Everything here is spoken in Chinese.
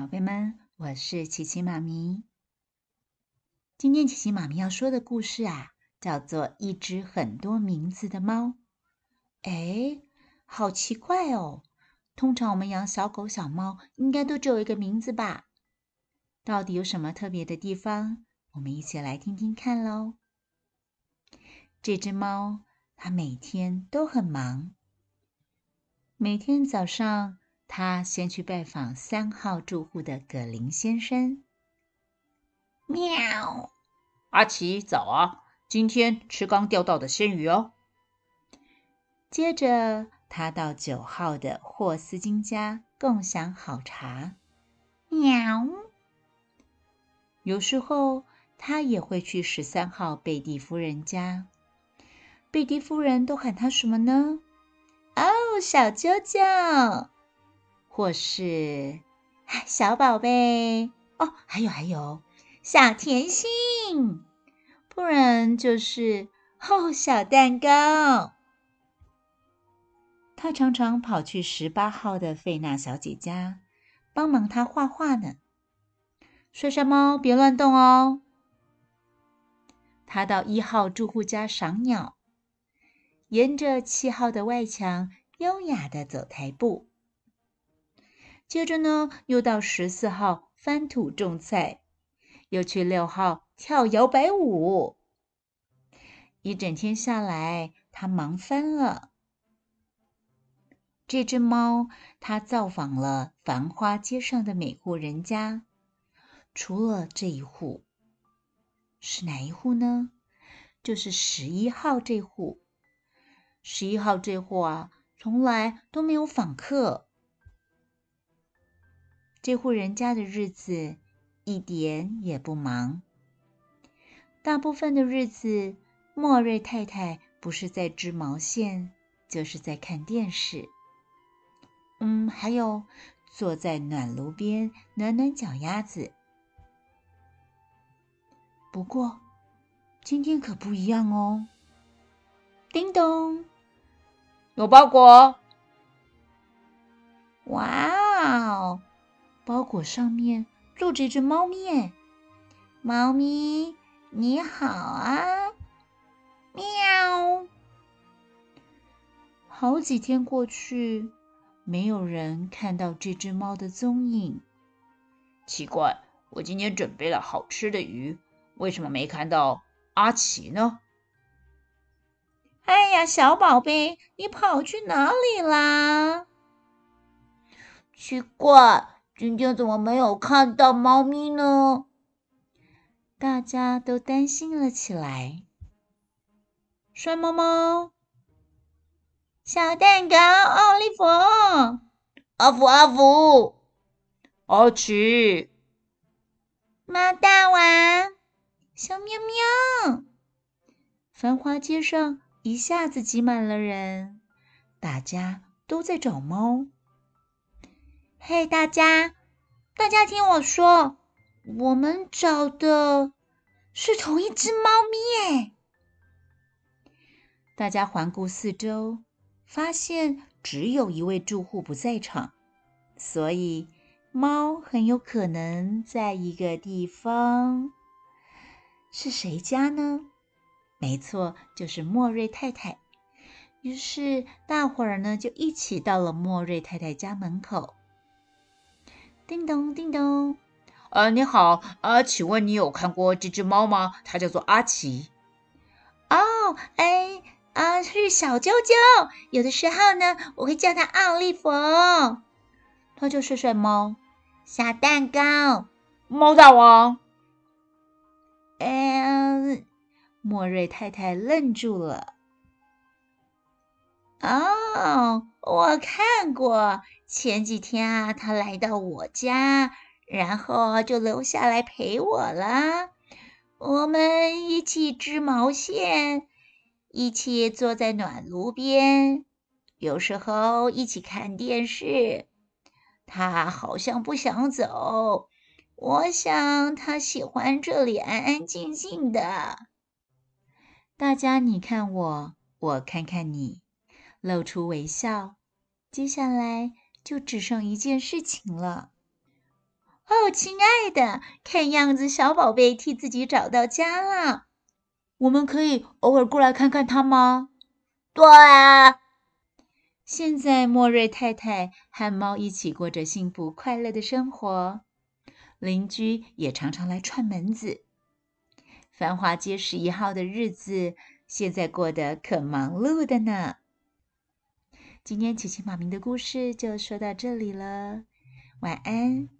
宝贝们，我是琪琪妈咪。今天琪琪妈咪要说的故事啊，叫做《一只很多名字的猫》。哎，好奇怪哦！通常我们养小狗、小猫，应该都只有一个名字吧？到底有什么特别的地方？我们一起来听听看喽。这只猫，它每天都很忙。每天早上。他先去拜访三号住户的葛林先生。喵，阿奇早啊！今天吃刚钓到的鲜鱼哦。接着，他到九号的霍斯金家共享好茶。喵。有时候，他也会去十三号贝蒂夫人家。贝蒂夫人都喊他什么呢？哦，小啾啾。或是 小宝贝哦，还有还有小甜心，不然就是哦小蛋糕。他常常跑去十八号的费娜小姐家帮忙她画画呢。帅帅猫，别乱动哦。他到一号住户家赏鸟，沿着七号的外墙优雅的走台步。接着呢，又到十四号翻土种菜，又去六号跳摇摆舞。一整天下来，他忙翻了。这只猫，它造访了繁花街上的每户人家，除了这一户，是哪一户呢？就是十一号这户。十一号这户啊，从来都没有访客。这户人家的日子一点也不忙。大部分的日子，莫瑞太太不是在织毛线，就是在看电视。嗯，还有坐在暖炉边暖暖脚丫子。不过今天可不一样哦！叮咚，有包裹！哇哦！包裹上面坐着一只猫咪，猫咪你好啊，喵！好几天过去，没有人看到这只猫的踪影。奇怪，我今天准备了好吃的鱼，为什么没看到阿奇呢？哎呀，小宝贝，你跑去哪里啦？奇怪。今天怎么没有看到猫咪呢？大家都担心了起来。帅猫猫，小蛋糕，奥利弗，阿福阿福，阿奇，猫大王，小喵喵。繁华街上一下子挤满了人，大家都在找猫。嘿，大家，大家听我说，我们找的是同一只猫咪耶！大家环顾四周，发现只有一位住户不在场，所以猫很有可能在一个地方。是谁家呢？没错，就是莫瑞太太。于是大伙儿呢就一起到了莫瑞太太家门口。叮咚，叮咚。呃，你好，呃，请问你有看过这只猫吗？它叫做阿奇。哦，哎，啊，是小啾啾。有的时候呢，我会叫它奥利弗。它就帅帅猫，小蛋糕，猫大王。嗯，莫瑞太太愣住了。哦，我看过。前几天啊，他来到我家，然后就留下来陪我了。我们一起织毛线，一起坐在暖炉边，有时候一起看电视。他好像不想走，我想他喜欢这里安安静静的。大家你看我，我看看你，露出微笑。接下来。就只剩一件事情了。哦，亲爱的，看样子小宝贝替自己找到家了。我们可以偶尔过来看看他吗？对啊。现在莫瑞太太和猫一起过着幸福快乐的生活，邻居也常常来串门子。繁华街十一号的日子现在过得可忙碌的呢。今天琪琪妈咪的故事就说到这里了，晚安。